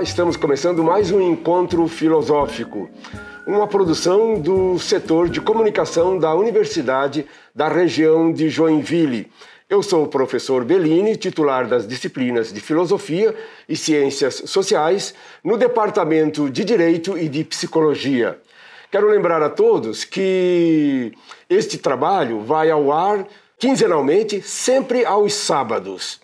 Estamos começando mais um encontro filosófico, uma produção do setor de comunicação da Universidade da região de Joinville. Eu sou o professor Bellini, titular das disciplinas de Filosofia e Ciências Sociais no Departamento de Direito e de Psicologia. Quero lembrar a todos que este trabalho vai ao ar quinzenalmente, sempre aos sábados.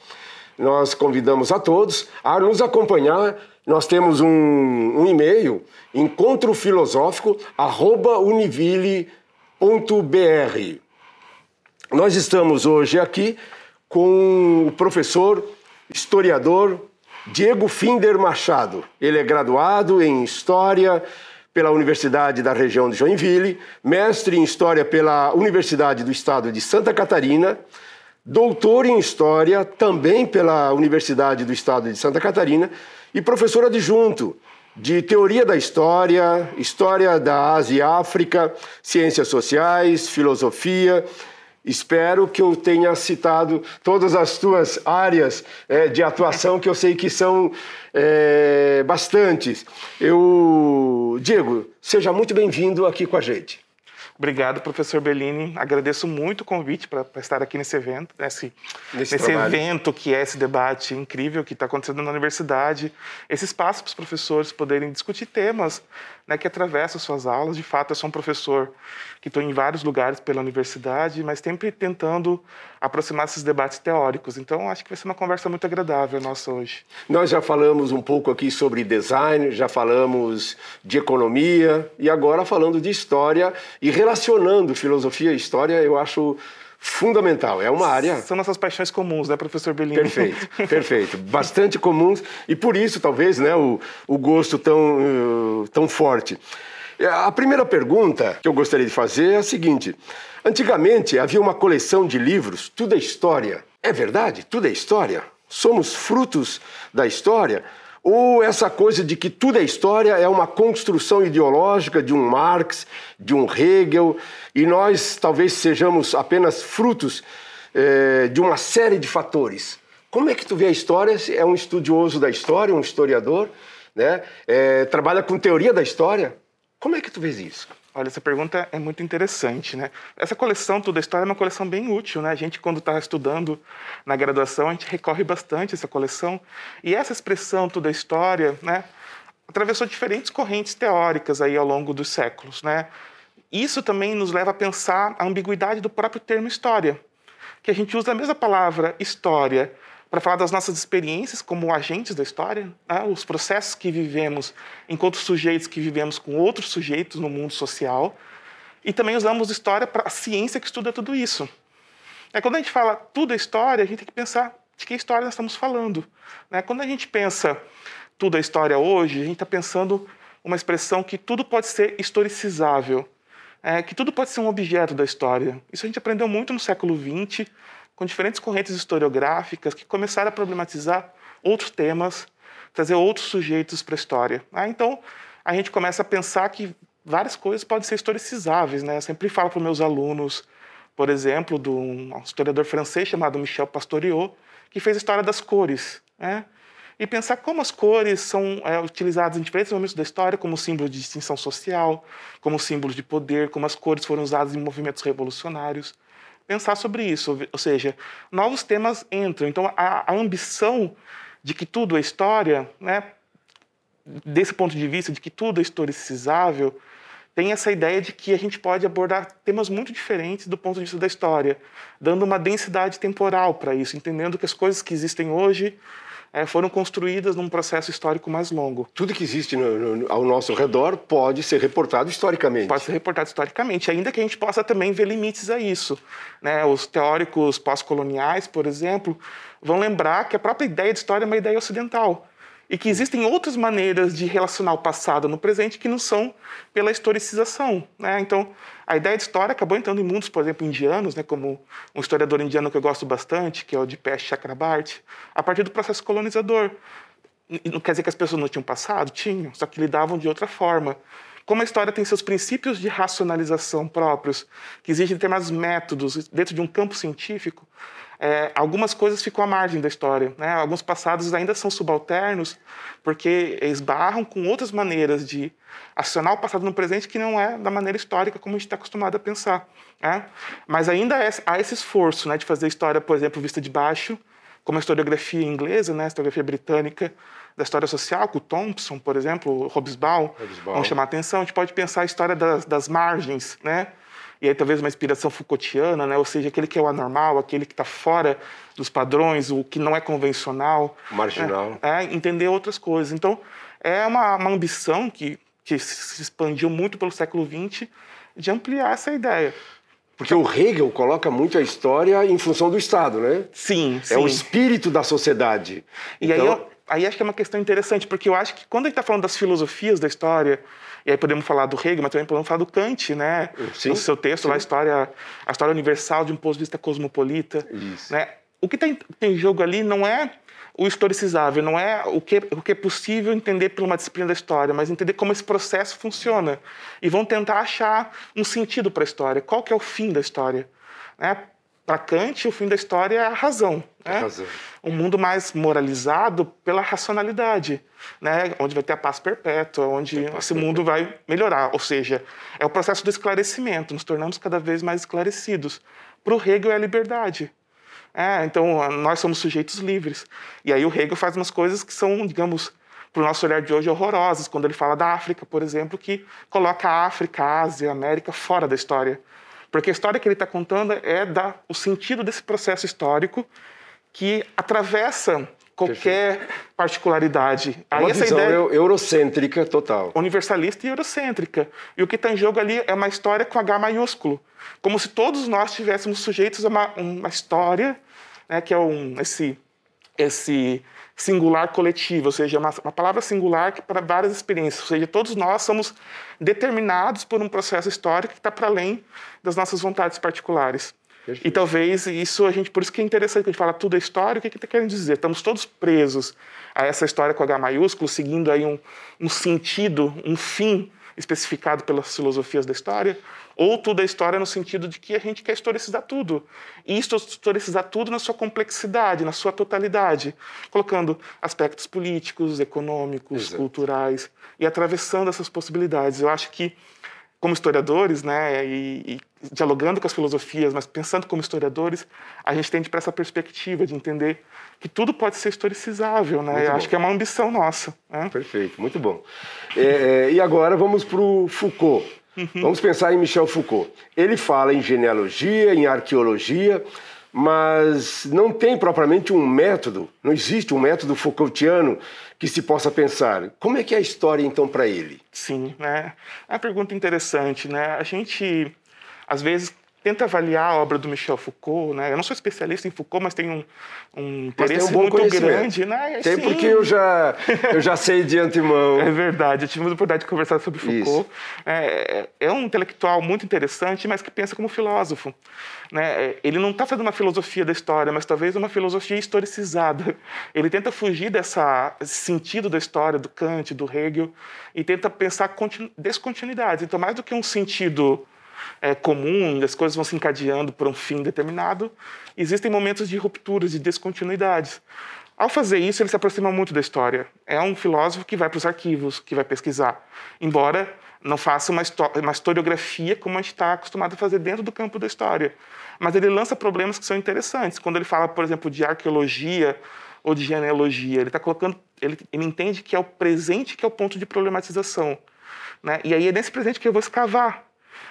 Nós convidamos a todos a nos acompanhar. Nós temos um, um e-mail, encontrofilosófico.univille.br. Nós estamos hoje aqui com o professor historiador Diego Finder Machado. Ele é graduado em História pela Universidade da região de Joinville, mestre em História pela Universidade do Estado de Santa Catarina, doutor em História também pela Universidade do Estado de Santa Catarina e professor adjunto de Teoria da História, História da Ásia e África, Ciências Sociais, Filosofia. Espero que eu tenha citado todas as tuas áreas é, de atuação, que eu sei que são é, bastantes. Eu, Diego, seja muito bem-vindo aqui com a gente. Obrigado, professor Bellini. Agradeço muito o convite para estar aqui nesse evento, nesse, nesse, nesse evento que é esse debate incrível que está acontecendo na universidade. Esse espaço para os professores poderem discutir temas né, que atravessam suas aulas. De fato, eu sou um professor que estou em vários lugares pela universidade, mas sempre tentando aproximar esses debates teóricos. Então, acho que vai ser uma conversa muito agradável nossa hoje. Nós já falamos um pouco aqui sobre design, já falamos de economia e agora falando de história e relacionando filosofia e história, eu acho fundamental. É uma área. São nossas paixões comuns, né, professor Bellini? Perfeito, perfeito. Bastante comuns e por isso, talvez, né, o, o gosto tão, uh, tão forte. A primeira pergunta que eu gostaria de fazer é a seguinte: antigamente havia uma coleção de livros, tudo é história. É verdade? Tudo é história? Somos frutos da história? Ou essa coisa de que tudo é história é uma construção ideológica de um Marx, de um Hegel, e nós talvez sejamos apenas frutos é, de uma série de fatores. Como é que tu vê a história? É um estudioso da história, um historiador, né? É, trabalha com teoria da história. Como é que tu vês isso? Olha, essa pergunta é muito interessante, né? Essa coleção Tudo a História é uma coleção bem útil, né? A gente, quando está estudando na graduação, a gente recorre bastante a essa coleção. E essa expressão Tudo a História, né? Atravessou diferentes correntes teóricas aí ao longo dos séculos, né? Isso também nos leva a pensar a ambiguidade do próprio termo história, que a gente usa a mesma palavra história para falar das nossas experiências como agentes da história, né? os processos que vivemos enquanto sujeitos que vivemos com outros sujeitos no mundo social, e também usamos história para a ciência que estuda tudo isso. É, quando a gente fala tudo é história, a gente tem que pensar de que história nós estamos falando. Né? Quando a gente pensa tudo é história hoje, a gente está pensando uma expressão que tudo pode ser historicizável, é, que tudo pode ser um objeto da história. Isso a gente aprendeu muito no século XX, com diferentes correntes historiográficas que começaram a problematizar outros temas, trazer outros sujeitos para a história. Ah, então, a gente começa a pensar que várias coisas podem ser historicizáveis. Né? Eu sempre falo para os meus alunos, por exemplo, de um historiador francês chamado Michel Pastoriot, que fez a história das cores. Né? E pensar como as cores são é, utilizadas em diferentes momentos da história como símbolo de distinção social, como símbolos de poder, como as cores foram usadas em movimentos revolucionários pensar sobre isso, ou seja, novos temas entram. Então, a, a ambição de que tudo é história, né, desse ponto de vista de que tudo é historicizável, tem essa ideia de que a gente pode abordar temas muito diferentes do ponto de vista da história, dando uma densidade temporal para isso, entendendo que as coisas que existem hoje é, foram construídas num processo histórico mais longo. Tudo que existe no, no, ao nosso redor pode ser reportado historicamente. Pode ser reportado historicamente, ainda que a gente possa também ver limites a isso. Né? Os teóricos pós-coloniais, por exemplo, vão lembrar que a própria ideia de história é uma ideia ocidental e que existem outras maneiras de relacionar o passado no presente que não são pela historicização. Né? Então, a ideia de história acabou entrando em mundos, por exemplo, indianos, né? como um historiador indiano que eu gosto bastante, que é o de Pesh a partir do processo colonizador. Não quer dizer que as pessoas não tinham passado? Tinham, só que lidavam de outra forma. Como a história tem seus princípios de racionalização próprios, que exigem determinados métodos dentro de um campo científico, é, algumas coisas ficam à margem da história. Né? Alguns passados ainda são subalternos, porque esbarram com outras maneiras de acionar o passado no presente que não é da maneira histórica como a gente está acostumado a pensar. Né? Mas ainda é, há esse esforço né, de fazer história, por exemplo, vista de baixo, como a historiografia inglesa, né, a historiografia britânica da história social, com o Thompson, por exemplo, o Hobsbawm, Hobsbawm. vão chamar a atenção. A gente pode pensar a história das, das margens, né? E aí talvez uma inspiração Foucaultiana, né? ou seja, aquele que é o anormal, aquele que está fora dos padrões, o que não é convencional. Marginal. É, é entender outras coisas. Então, é uma, uma ambição que, que se expandiu muito pelo século XX de ampliar essa ideia. Porque o Hegel coloca muito a história em função do Estado, né? Sim, sim. É o espírito da sociedade. E então... aí, aí acho que é uma questão interessante, porque eu acho que quando a gente está falando das filosofias da história, e aí podemos falar do Hegel, mas também podemos falar do Kant, né? Sim, no seu texto sim. lá, a história, a história universal de um ponto de vista cosmopolita. Isso. Né? O que tem, tem em jogo ali não é o historicizável, não é o que, o que é possível entender por uma disciplina da história, mas entender como esse processo funciona. E vão tentar achar um sentido para a história. Qual que é o fim da história? Né? Para Kant, o fim da história é a razão. Né? razão. Um mundo mais moralizado pela racionalidade, né? onde vai ter a paz perpétua, onde paz esse perpétua. mundo vai melhorar. Ou seja, é o processo do esclarecimento, nos tornamos cada vez mais esclarecidos. Para o Hegel é a liberdade. É, então, nós somos sujeitos livres. E aí o Hegel faz umas coisas que são, digamos, para o nosso olhar de hoje, horrorosas, quando ele fala da África, por exemplo, que coloca a África, a Ásia, a América fora da história. Porque a história que ele está contando é da, o sentido desse processo histórico que atravessa qualquer Perfeito. particularidade. Uma Aí, visão ideia eurocêntrica total. Universalista e eurocêntrica. E o que está em jogo ali é uma história com H maiúsculo. Como se todos nós tivéssemos sujeitos a uma, uma história, né, que é um, esse, esse singular coletivo, ou seja, uma, uma palavra singular que para várias experiências, ou seja, todos nós somos determinados por um processo histórico que está para além das nossas vontades particulares. E talvez isso a gente, por isso que é interessante que a gente fala tudo é história, o que que está querendo dizer? Estamos todos presos a essa história com H maiúsculo, seguindo aí um, um sentido, um fim especificado pelas filosofias da história, ou tudo é história no sentido de que a gente quer historicizar tudo. E historicizar tudo na sua complexidade, na sua totalidade, colocando aspectos políticos, econômicos, Exato. culturais e atravessando essas possibilidades. Eu acho que como historiadores, né, e, e, dialogando com as filosofias, mas pensando como historiadores, a gente tende para essa perspectiva de entender que tudo pode ser historicizável, né? Eu acho que é uma ambição nossa. Né? Perfeito, muito bom. É, é e agora vamos para o Foucault. Uhum. Vamos pensar em Michel Foucault. Ele fala em genealogia, em arqueologia, mas não tem propriamente um método, não existe um método Foucaultiano que se possa pensar. Como é que é a história então para ele? Sim, né? É uma pergunta interessante, né? A gente às vezes tenta avaliar a obra do Michel Foucault, né? Eu não sou especialista em Foucault, mas tenho um, um interesse um muito grande, né? Tem Sim. porque eu já eu já sei de antemão. É verdade, eu tive a oportunidade de conversar sobre Foucault. É, é, um intelectual muito interessante, mas que pensa como filósofo, né? Ele não está fazendo uma filosofia da história, mas talvez uma filosofia historicizada. Ele tenta fugir dessa sentido da história do Kant, do Hegel, e tenta pensar descontinuidades. Então, mais do que um sentido é, comum, as coisas vão se encadeando por um fim determinado, existem momentos de rupturas, de descontinuidades. Ao fazer isso, ele se aproxima muito da história. É um filósofo que vai para os arquivos, que vai pesquisar, embora não faça uma, uma historiografia como a gente está acostumado a fazer dentro do campo da história. Mas ele lança problemas que são interessantes. Quando ele fala, por exemplo, de arqueologia ou de genealogia, ele está colocando, ele, ele entende que é o presente que é o ponto de problematização. Né? E aí é nesse presente que eu vou escavar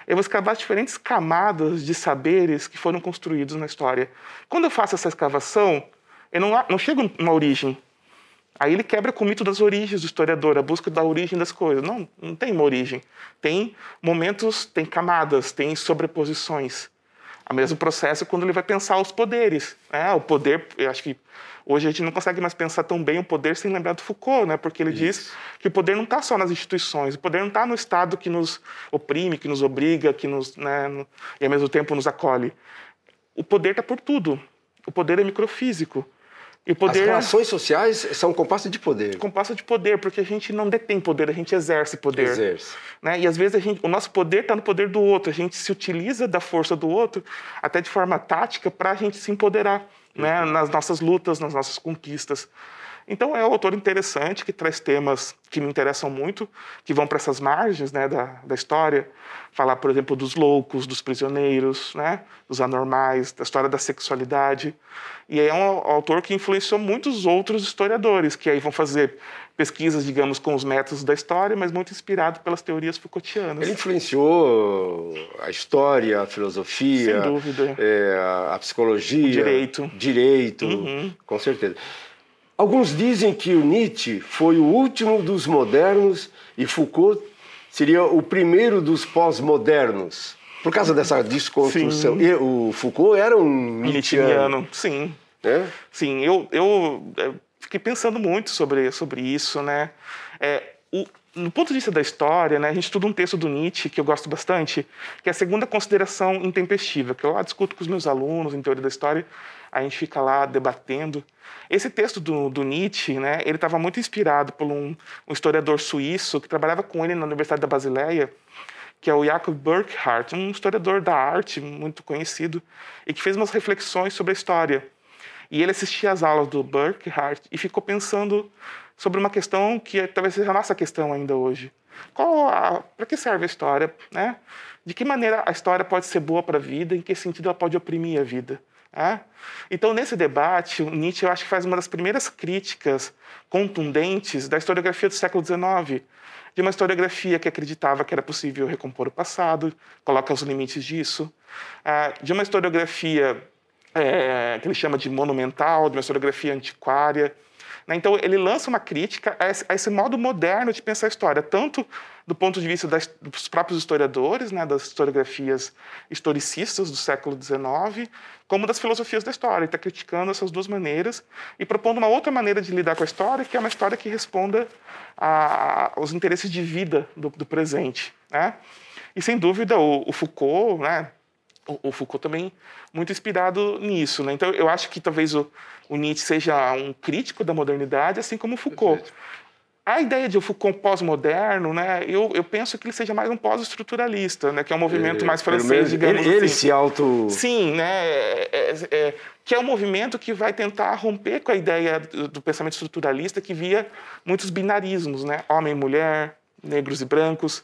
eu vou escavar diferentes camadas de saberes que foram construídos na história. Quando eu faço essa escavação, eu não, não chego numa origem. Aí ele quebra com o mito das origens do historiador, a busca da origem das coisas. Não, não tem uma origem. Tem momentos, tem camadas, tem sobreposições. O mesmo processo quando ele vai pensar os poderes. Né? O poder, eu acho que Hoje a gente não consegue mais pensar tão bem o poder sem lembrar do Foucault, né? porque ele Isso. diz que o poder não está só nas instituições, o poder não está no Estado que nos oprime, que nos obriga, que nos, né, e ao mesmo tempo nos acolhe. O poder está por tudo. O poder é microfísico. E poder, As relações sociais são compasso de poder. Compasso de poder, porque a gente não detém poder, a gente exerce poder. Exerce. Né? E às vezes a gente, o nosso poder está no poder do outro, a gente se utiliza da força do outro, até de forma tática, para a gente se empoderar né? nas nossas lutas, nas nossas conquistas. Então é um autor interessante que traz temas que me interessam muito, que vão para essas margens né, da, da história. Falar, por exemplo, dos loucos, dos prisioneiros, né, dos anormais, da história da sexualidade. E é um autor que influenciou muitos outros historiadores, que aí vão fazer pesquisas, digamos, com os métodos da história, mas muito inspirado pelas teorias Foucaultianas. Ele influenciou a história, a filosofia, é, a psicologia, o direito, direito, uhum. com certeza. Alguns dizem que o Nietzsche foi o último dos modernos e Foucault seria o primeiro dos pós-modernos. Por causa dessa desconstrução. E o Foucault era um Nietzscheano. Sim. É? Sim, eu, eu, eu, fiquei pensando muito sobre, sobre isso, né? É, o, no ponto de vista da história, né, a gente estuda um texto do Nietzsche que eu gosto bastante, que é a segunda consideração intempestiva, que eu lá discuto com os meus alunos em teoria da história, a gente fica lá debatendo. Esse texto do, do Nietzsche, né, ele estava muito inspirado por um, um, historiador suíço que trabalhava com ele na Universidade da Basileia, que é o Jakob Burckhardt, um historiador da arte muito conhecido, e que fez umas reflexões sobre a história. E ele assistia às aulas do Burckhardt e ficou pensando sobre uma questão que talvez seja a nossa questão ainda hoje. Para que serve a história? Né? De que maneira a história pode ser boa para a vida? Em que sentido ela pode oprimir a vida? É? Então, nesse debate, o Nietzsche eu acho que faz uma das primeiras críticas contundentes da historiografia do século XIX, de uma historiografia que acreditava que era possível recompor o passado, coloca os limites disso, é, de uma historiografia é, que ele chama de monumental, de uma historiografia antiquária, né? Então, ele lança uma crítica a esse, a esse, modo moderno de pensar a história, tanto do ponto de vista das, dos próprios historiadores, né, das historiografias historicistas do século XIX, como das filosofias da história. Ele está criticando essas duas maneiras e propondo uma outra maneira de lidar com a história, que é uma história que responda a, aos interesses de vida do, do presente. Né? E, sem dúvida, o, o Foucault, né, o, Foucault também muito inspirado nisso. Né? Então, eu acho que talvez o, o Nietzsche seja um crítico da modernidade, assim como o Foucault. Perfeito. A ideia de um Foucault pós-moderno, né, eu, eu penso que ele seja mais um pós-estruturalista, né, que é um movimento é, mais francês, digamos ele, assim. Ele se auto... Sim, né, é, é, é, que é um movimento que vai tentar romper com a ideia do, do pensamento estruturalista que via muitos binarismos, né, homem e mulher, negros e brancos.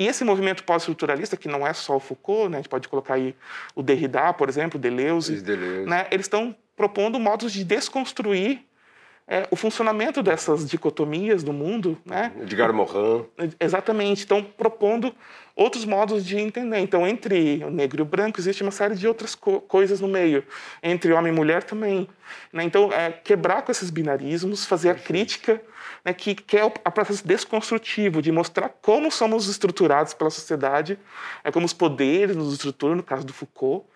E esse movimento pós-estruturalista, que não é só o Foucault, né, a gente pode colocar aí o Derrida, por exemplo, Deleuze, Deleuze. Né, eles estão propondo modos de desconstruir é, o funcionamento dessas dicotomias do mundo. Né? Edgar Morin. Exatamente. Estão propondo outros modos de entender. Então, entre o negro e o branco, existe uma série de outras co coisas no meio. Entre homem e mulher também. Né? Então, é, quebrar com esses binarismos, fazer a crítica né, que, que é o processo desconstrutivo, de mostrar como somos estruturados pela sociedade, é, como os poderes nos estruturam, no caso do Foucault,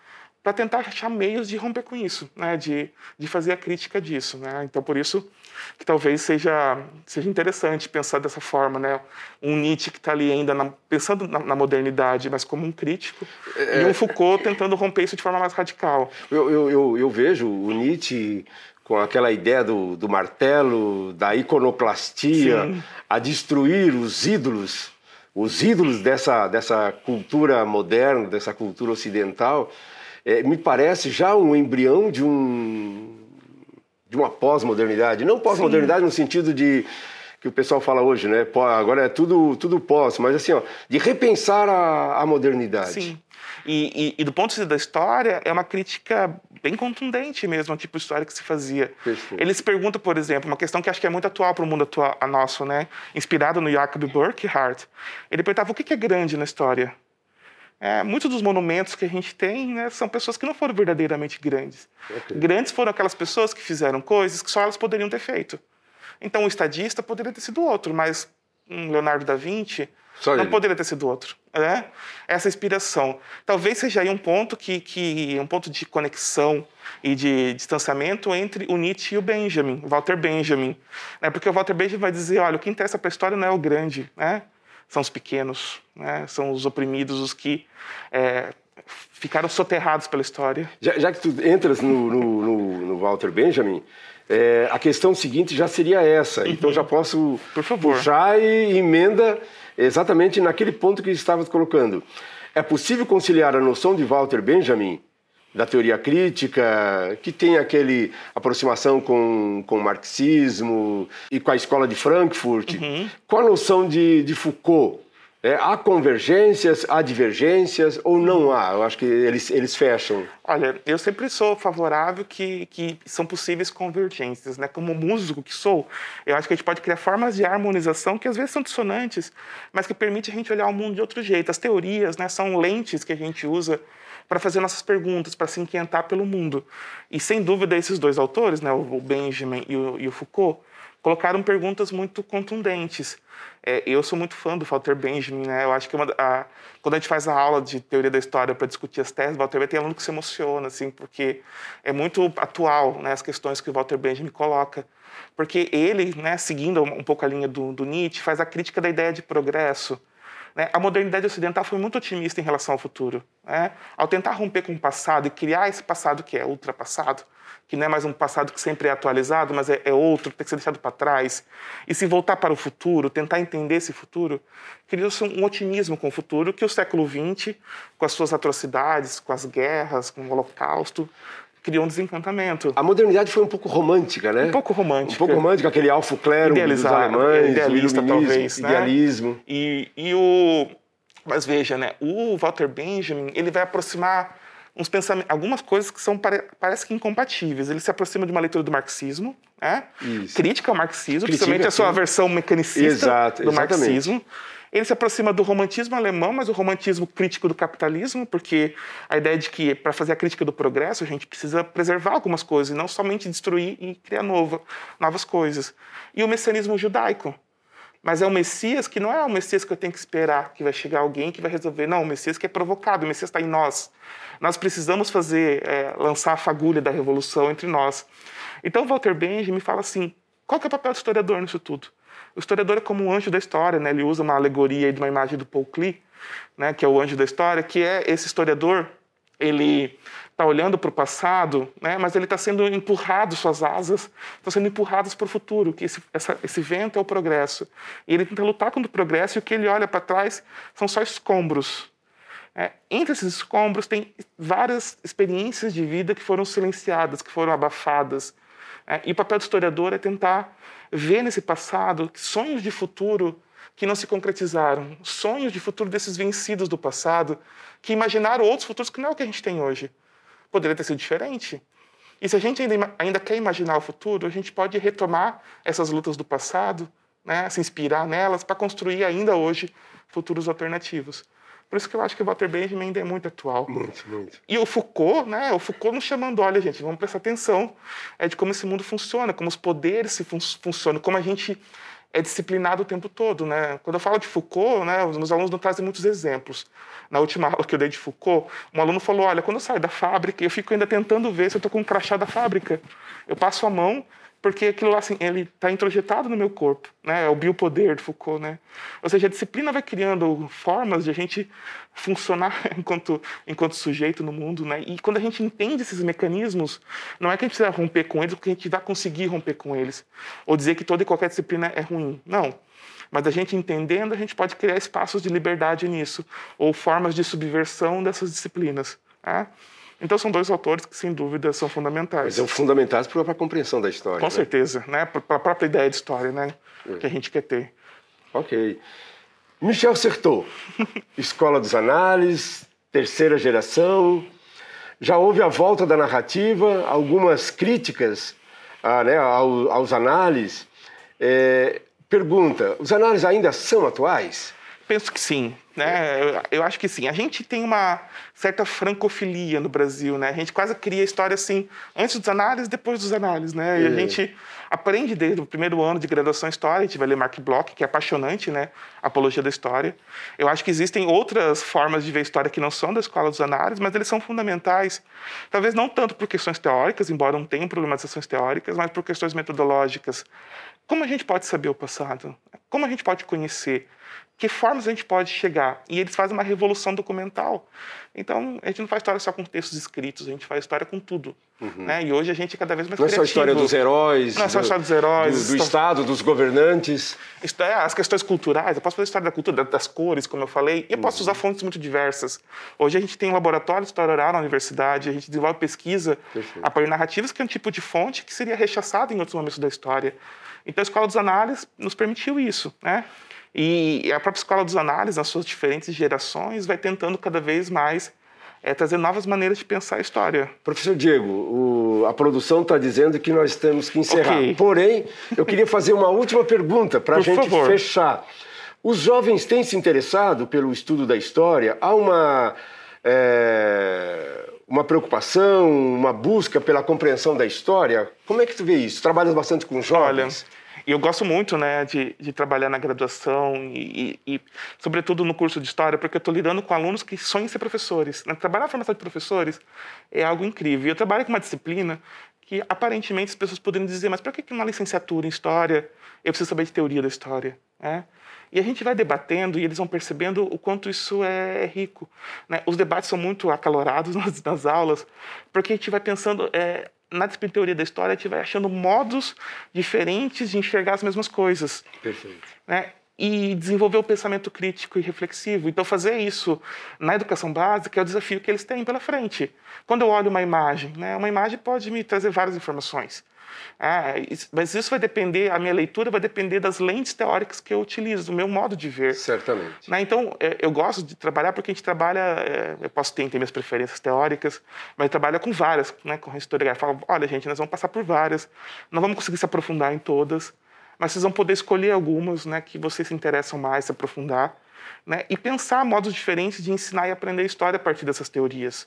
para tentar achar meios de romper com isso, né, de, de fazer a crítica disso. Né? Então, por isso que talvez seja, seja interessante pensar dessa forma, né? Um Nietzsche que está ali ainda na, pensando na, na, modernidade, mas como um crítico, é, e um Foucault tentando romper isso de forma mais radical. Eu, eu, eu, eu vejo o Nietzsche com aquela ideia do, do martelo, da iconoclastia, Sim. a destruir os ídolos, os ídolos dessa, dessa cultura moderna, dessa cultura ocidental, é, me parece já um embrião de um de uma pós-modernidade, não pós-modernidade no sentido de que o pessoal fala hoje, né? Agora é tudo tudo pós, mas assim, ó, de repensar a, a modernidade. Sim. E, e, e, do ponto de vista da história, é uma crítica bem contundente mesmo ao tipo de história que se fazia. Perfeito. Ele se pergunta, por exemplo, uma questão que acho que é muito atual para o mundo atual, nosso, né? Inspirado no Jacob Burckhardt. Ele perguntava o que é grande na história. É, muitos dos monumentos que a gente tem né, são pessoas que não foram verdadeiramente grandes. Okay. Grandes foram aquelas pessoas que fizeram coisas que só elas poderiam ter feito. Então, o estadista poderia ter sido outro, mas um Leonardo da Vinci só não ele. poderia ter sido outro. Né? Essa inspiração. Talvez seja aí um ponto que, que um ponto de conexão e de distanciamento entre o Nietzsche e o Benjamin, o Walter Benjamin. Né? Porque o Walter Benjamin vai dizer, olha, o que interessa para a história não é o grande, né? são os pequenos, né? são os oprimidos, os que é, ficaram soterrados pela história. Já, já que tu entras no, no, no, no Walter Benjamin, é, a questão seguinte já seria essa. Uhum. Então já posso puxar e emenda exatamente naquele ponto que estavas colocando. É possível conciliar a noção de Walter Benjamin da teoria crítica, que tem aquele aproximação com, com o marxismo e com a escola de Frankfurt, uhum. com a noção de, de Foucault, é, há convergências, há divergências ou não há? Eu acho que eles, eles fecham. Olha, eu sempre sou favorável que, que são possíveis convergências. Né? Como músico que sou, eu acho que a gente pode criar formas de harmonização que às vezes são dissonantes, mas que permite a gente olhar o mundo de outro jeito. As teorias né, são lentes que a gente usa para fazer nossas perguntas, para se inquietar pelo mundo. E sem dúvida esses dois autores, né, o Benjamin e o, e o Foucault, colocaram perguntas muito contundentes. É, eu sou muito fã do Walter Benjamin, né? Eu acho que uma, a, quando a gente faz a aula de teoria da história para discutir as teses, Walter Benjamin tem aluno que se emociona, assim, porque é muito atual, né? As questões que o Walter Benjamin coloca, porque ele, né? Seguindo um pouco a linha do, do Nietzsche, faz a crítica da ideia de progresso. Né? A modernidade ocidental foi muito otimista em relação ao futuro. Né? Ao tentar romper com o passado e criar esse passado que é ultrapassado, que não é mais um passado que sempre é atualizado, mas é, é outro que tem que ser deixado para trás, e se voltar para o futuro, tentar entender esse futuro, criou-se um otimismo com o futuro que o século XX, com as suas atrocidades, com as guerras, com o holocausto, criou um desencantamento. A modernidade foi um pouco romântica, né? Um pouco romântica. Um pouco romântica, aquele alfo clero dos alemães, idealista talvez, né? idealismo. E, e o mas veja, né? O Walter Benjamin ele vai aproximar uns pensamentos, algumas coisas que são parece que incompatíveis. Ele se aproxima de uma leitura do marxismo, né? crítica ao marxismo, principalmente a sua versão mecanicista Exato, do marxismo. Ele se aproxima do romantismo alemão, mas o romantismo crítico do capitalismo, porque a ideia de que para fazer a crítica do progresso a gente precisa preservar algumas coisas e não somente destruir e criar nova, novas coisas. E o messianismo judaico, mas é o Messias que não é o Messias que eu tenho que esperar que vai chegar alguém que vai resolver. Não, o Messias que é provocado, o Messias está em nós. Nós precisamos fazer, é, lançar a fagulha da revolução entre nós. Então, Walter Benjamin fala assim: qual que é o papel do historiador nisso tudo? O historiador é como um anjo da história, né? Ele usa uma alegoria de uma imagem do Paul Klee, né? Que é o anjo da história, que é esse historiador. Ele está olhando para o passado, né? Mas ele está sendo empurrado, suas asas estão sendo empurradas para o futuro. Que esse, essa, esse vento é o progresso. E ele tenta lutar contra o progresso e o que ele olha para trás são só escombros. É, entre esses escombros tem várias experiências de vida que foram silenciadas, que foram abafadas. É, e o papel do historiador é tentar ver nesse passado sonhos de futuro que não se concretizaram, sonhos de futuro desses vencidos do passado, que imaginaram outros futuros que não é o que a gente tem hoje. Poderia ter sido diferente. E se a gente ainda, ainda quer imaginar o futuro, a gente pode retomar essas lutas do passado, né, se inspirar nelas para construir ainda hoje futuros alternativos. Por isso que eu acho que o Walter Benjamin ainda é muito atual. Muito, muito. E o Foucault, né? O Foucault nos chamando, olha, gente, vamos prestar atenção é de como esse mundo funciona, como os poderes se fun funcionam, como a gente é disciplinado o tempo todo, né? Quando eu falo de Foucault, né, os meus alunos não trazem muitos exemplos. Na última aula que eu dei de Foucault, um aluno falou: "Olha, quando eu saio da fábrica, eu fico ainda tentando ver se eu estou com um crachá da fábrica. Eu passo a mão porque aquilo assim, ele está introjetado no meu corpo, né? É o biopoder de Foucault, né? Ou seja, a disciplina vai criando formas de a gente funcionar enquanto, enquanto sujeito no mundo, né? E quando a gente entende esses mecanismos, não é que a gente precisa romper com eles, porque a gente vai conseguir romper com eles. Ou dizer que toda e qualquer disciplina é ruim. Não. Mas a gente entendendo, a gente pode criar espaços de liberdade nisso, ou formas de subversão dessas disciplinas. Né? Então são dois autores que, sem dúvida, são fundamentais. Mas são fundamentais para a compreensão da história. Com né? certeza, né? para a própria ideia de história né? É. que a gente quer ter. Ok. Michel Certeau, Escola dos Análises, terceira geração. Já houve a volta da narrativa, algumas críticas ah, né, aos, aos análises. É, pergunta: os análises ainda são atuais? Penso que sim. Né? Eu, acho que sim. A gente tem uma certa francofilia no Brasil, né? A gente quase cria história assim, antes dos análises, depois dos análises, né? E a gente aprende desde o primeiro ano de graduação em História, a gente vai ler Mark Bloch, que é apaixonante, né? Apologia da História. Eu acho que existem outras formas de ver história que não são da escola dos análises, mas eles são fundamentais. Talvez não tanto por questões teóricas, embora não tenham problematizações teóricas, mas por questões metodológicas. Como a gente pode saber o passado? Como a gente pode conhecer? que formas a gente pode chegar? E eles fazem uma revolução documental, Então, a gente não faz história só com textos escritos, a gente faz história com tudo. Uhum. Né? E hoje a gente é cada vez mais Não criativo. é só a história dos heróis. Não é só a história dos heróis. Do, do então, Estado, dos governantes. É, as questões culturais. Eu posso fazer história da cultura, das cores, como eu falei. E eu posso uhum. usar fontes muito diversas. Hoje a gente tem um laboratório de história oral na universidade. A gente desenvolve pesquisa Perfeito. narrativas, que é um tipo de fonte que seria rechaçado em outros momentos da história. Então, a Escola dos Análises nos permitiu isso. Né? E a própria Escola dos Análises, nas suas diferentes gerações, vai tentando cada vez mais é trazer novas maneiras de pensar a história. Professor Diego, o, a produção está dizendo que nós temos que encerrar. Okay. Porém, eu queria fazer uma última pergunta para a gente favor. fechar. Os jovens têm se interessado pelo estudo da história? Há uma, é, uma preocupação, uma busca pela compreensão da história? Como é que tu vê isso? Trabalhas bastante com jovens? Olha, e eu gosto muito né, de, de trabalhar na graduação e, e, e, sobretudo, no curso de História, porque eu estou lidando com alunos que sonham ser professores. Né? Trabalhar na formação de professores é algo incrível. Eu trabalho com uma disciplina que, aparentemente, as pessoas poderiam dizer, mas para que uma licenciatura em História eu preciso saber de teoria da História? É? E a gente vai debatendo e eles vão percebendo o quanto isso é rico. Né? Os debates são muito acalorados nas, nas aulas, porque a gente vai pensando é, na teoria da história, a gente vai achando modos diferentes de enxergar as mesmas coisas. Perfeito. Né? E desenvolver o pensamento crítico e reflexivo. Então, fazer isso na educação básica é o desafio que eles têm pela frente. Quando eu olho uma imagem, né, uma imagem pode me trazer várias informações. Ah, mas isso vai depender, a minha leitura vai depender das lentes teóricas que eu utilizo, do meu modo de ver. Certamente. Né? Então, é, eu gosto de trabalhar porque a gente trabalha, é, eu posso ter, ter minhas preferências teóricas, mas trabalha com várias, né, com a historiografia. Fala, olha, gente, nós vamos passar por várias, não vamos conseguir se aprofundar em todas, mas vocês vão poder escolher algumas né, que vocês se interessam mais, se aprofundar. Né, e pensar modos diferentes de ensinar e aprender história a partir dessas teorias.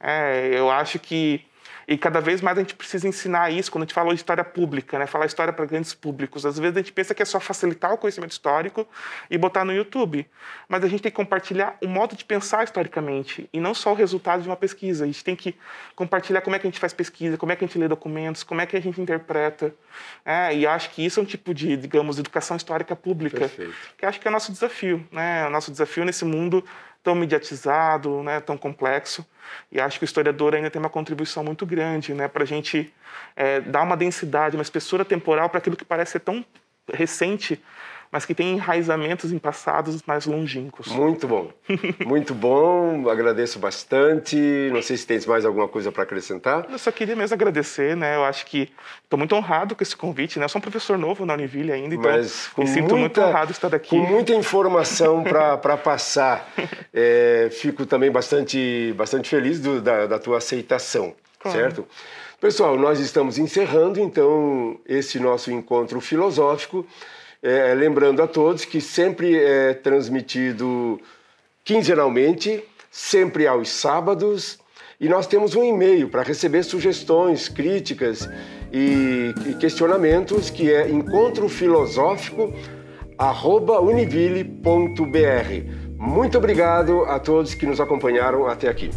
É, eu acho que e cada vez mais a gente precisa ensinar isso quando a gente fala de história pública, né? falar história para grandes públicos. Às vezes a gente pensa que é só facilitar o conhecimento histórico e botar no YouTube. Mas a gente tem que compartilhar o modo de pensar historicamente e não só o resultado de uma pesquisa. A gente tem que compartilhar como é que a gente faz pesquisa, como é que a gente lê documentos, como é que a gente interpreta. É, e acho que isso é um tipo de, digamos, educação histórica pública, Perfeito. que acho que é o nosso desafio. Né? O nosso desafio nesse mundo tão mediatizado, né, tão complexo. E acho que o historiador ainda tem uma contribuição muito grande né, para a gente é, dar uma densidade, uma espessura temporal para aquilo que parece ser tão recente mas que tem enraizamentos em passados mais longínquos. Muito bom, muito bom, agradeço bastante. Não sei se tens mais alguma coisa para acrescentar. Eu só queria mesmo agradecer, né? Eu acho que estou muito honrado com esse convite, né? Eu sou um professor novo na Univille ainda, então mas me sinto muito honrado estar aqui. Com muita informação para passar. É, fico também bastante, bastante feliz do, da, da tua aceitação, claro. certo? Pessoal, nós estamos encerrando então esse nosso encontro filosófico. É, lembrando a todos que sempre é transmitido quinzenalmente, sempre aos sábados, e nós temos um e-mail para receber sugestões, críticas e, questionamentos que é encontrofilosófico@univille.br. Muito obrigado a todos que nos acompanharam até aqui.